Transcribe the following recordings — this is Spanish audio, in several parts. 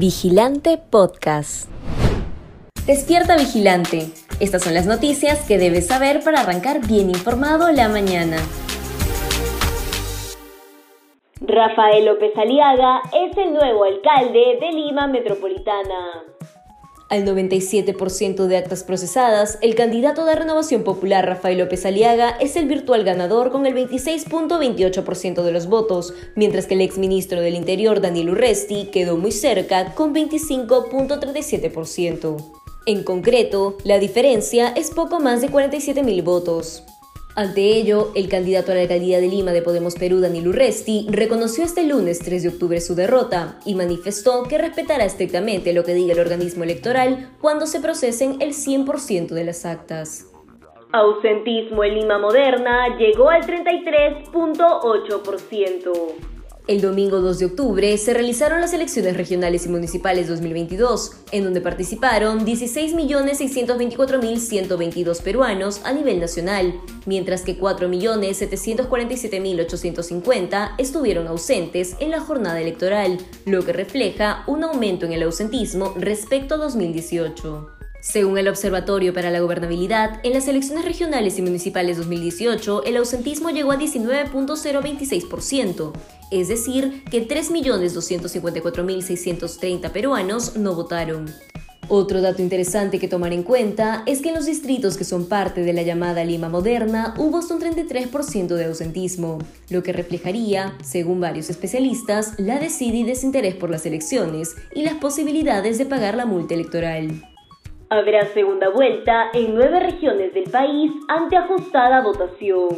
Vigilante Podcast. Despierta Vigilante. Estas son las noticias que debes saber para arrancar bien informado la mañana. Rafael López Aliaga es el nuevo alcalde de Lima Metropolitana. Al 97% de actas procesadas, el candidato de Renovación Popular Rafael López Aliaga es el virtual ganador con el 26.28% de los votos, mientras que el exministro del Interior Daniel Urresti quedó muy cerca con 25.37%. En concreto, la diferencia es poco más de 47.000 votos. Ante ello, el candidato a la alcaldía de Lima de Podemos Perú, Daniel Urresti, reconoció este lunes 3 de octubre su derrota y manifestó que respetará estrictamente lo que diga el organismo electoral cuando se procesen el 100% de las actas. Ausentismo en Lima Moderna llegó al 33.8%. El domingo 2 de octubre se realizaron las elecciones regionales y municipales 2022, en donde participaron 16.624.122 peruanos a nivel nacional, mientras que 4.747.850 estuvieron ausentes en la jornada electoral, lo que refleja un aumento en el ausentismo respecto a 2018. Según el Observatorio para la Gobernabilidad, en las elecciones regionales y municipales 2018, el ausentismo llegó a 19.026%, es decir, que 3.254.630 peruanos no votaron. Otro dato interesante que tomar en cuenta es que en los distritos que son parte de la llamada Lima Moderna hubo hasta un 33% de ausentismo, lo que reflejaría, según varios especialistas, la desidia y desinterés por las elecciones y las posibilidades de pagar la multa electoral. Habrá segunda vuelta en nueve regiones del país ante ajustada votación.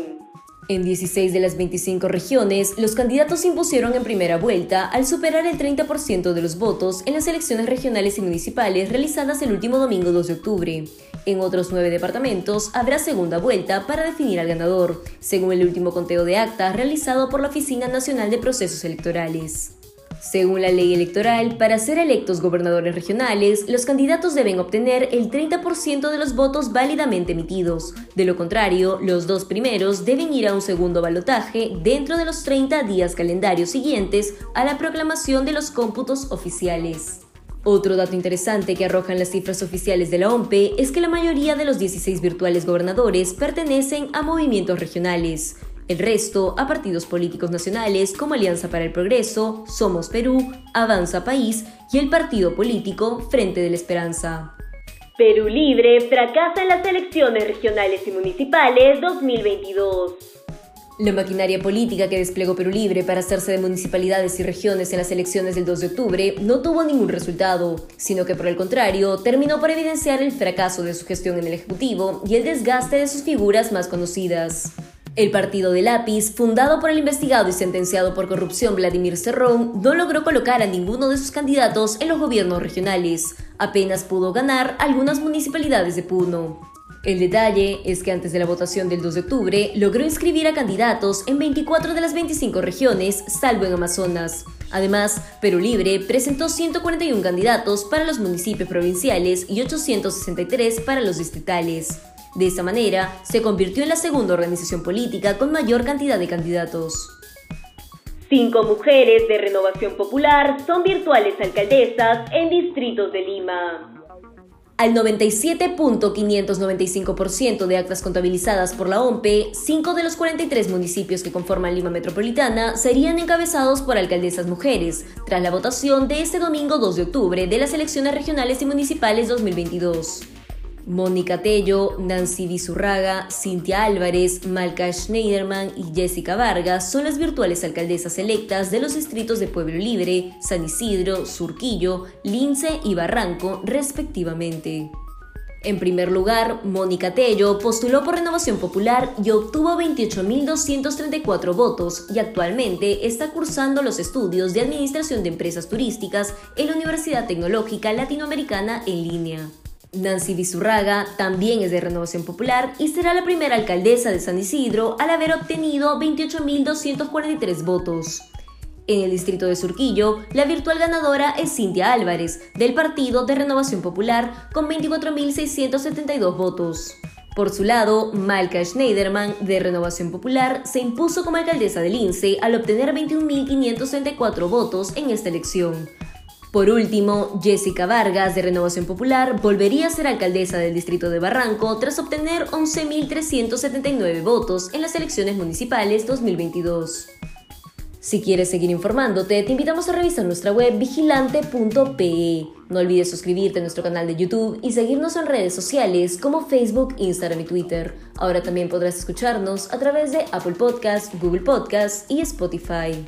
En 16 de las 25 regiones, los candidatos se impusieron en primera vuelta al superar el 30% de los votos en las elecciones regionales y municipales realizadas el último domingo 2 de octubre. En otros nueve departamentos habrá segunda vuelta para definir al ganador, según el último conteo de actas realizado por la Oficina Nacional de Procesos Electorales. Según la ley electoral, para ser electos gobernadores regionales, los candidatos deben obtener el 30% de los votos válidamente emitidos. De lo contrario, los dos primeros deben ir a un segundo balotaje dentro de los 30 días calendarios siguientes a la proclamación de los cómputos oficiales. Otro dato interesante que arrojan las cifras oficiales de la OMPE es que la mayoría de los 16 virtuales gobernadores pertenecen a movimientos regionales. El resto a partidos políticos nacionales como Alianza para el Progreso, Somos Perú, Avanza País y el partido político Frente de la Esperanza. Perú Libre fracasa en las elecciones regionales y municipales 2022. La maquinaria política que desplegó Perú Libre para hacerse de municipalidades y regiones en las elecciones del 2 de octubre no tuvo ningún resultado, sino que por el contrario terminó por evidenciar el fracaso de su gestión en el Ejecutivo y el desgaste de sus figuras más conocidas. El partido de lápiz, fundado por el investigado y sentenciado por corrupción Vladimir Cerrón, no logró colocar a ninguno de sus candidatos en los gobiernos regionales. Apenas pudo ganar algunas municipalidades de Puno. El detalle es que antes de la votación del 2 de octubre logró inscribir a candidatos en 24 de las 25 regiones, salvo en Amazonas. Además, Perú Libre presentó 141 candidatos para los municipios provinciales y 863 para los distritales. De esa manera, se convirtió en la segunda organización política con mayor cantidad de candidatos. Cinco mujeres de Renovación Popular son virtuales alcaldesas en distritos de Lima. Al 97.595% de actas contabilizadas por la OMPE, cinco de los 43 municipios que conforman Lima Metropolitana serían encabezados por alcaldesas mujeres, tras la votación de este domingo 2 de octubre de las elecciones regionales y municipales 2022. Mónica Tello, Nancy Vizurraga, Cintia Álvarez, Malca Schneiderman y Jessica Vargas son las virtuales alcaldesas electas de los distritos de Pueblo Libre, San Isidro, Surquillo, Lince y Barranco, respectivamente. En primer lugar, Mónica Tello postuló por Renovación Popular y obtuvo 28.234 votos y actualmente está cursando los estudios de Administración de Empresas Turísticas en la Universidad Tecnológica Latinoamericana en línea. Nancy Vizurraga también es de Renovación Popular y será la primera alcaldesa de San Isidro al haber obtenido 28.243 votos. En el distrito de Surquillo, la virtual ganadora es Cintia Álvarez, del Partido de Renovación Popular, con 24.672 votos. Por su lado, Malka Schneiderman, de Renovación Popular, se impuso como alcaldesa del INSE al obtener 21.534 votos en esta elección. Por último, Jessica Vargas, de Renovación Popular, volvería a ser alcaldesa del distrito de Barranco tras obtener 11.379 votos en las elecciones municipales 2022. Si quieres seguir informándote, te invitamos a revisar nuestra web vigilante.pe. No olvides suscribirte a nuestro canal de YouTube y seguirnos en redes sociales como Facebook, Instagram y Twitter. Ahora también podrás escucharnos a través de Apple Podcasts, Google Podcasts y Spotify.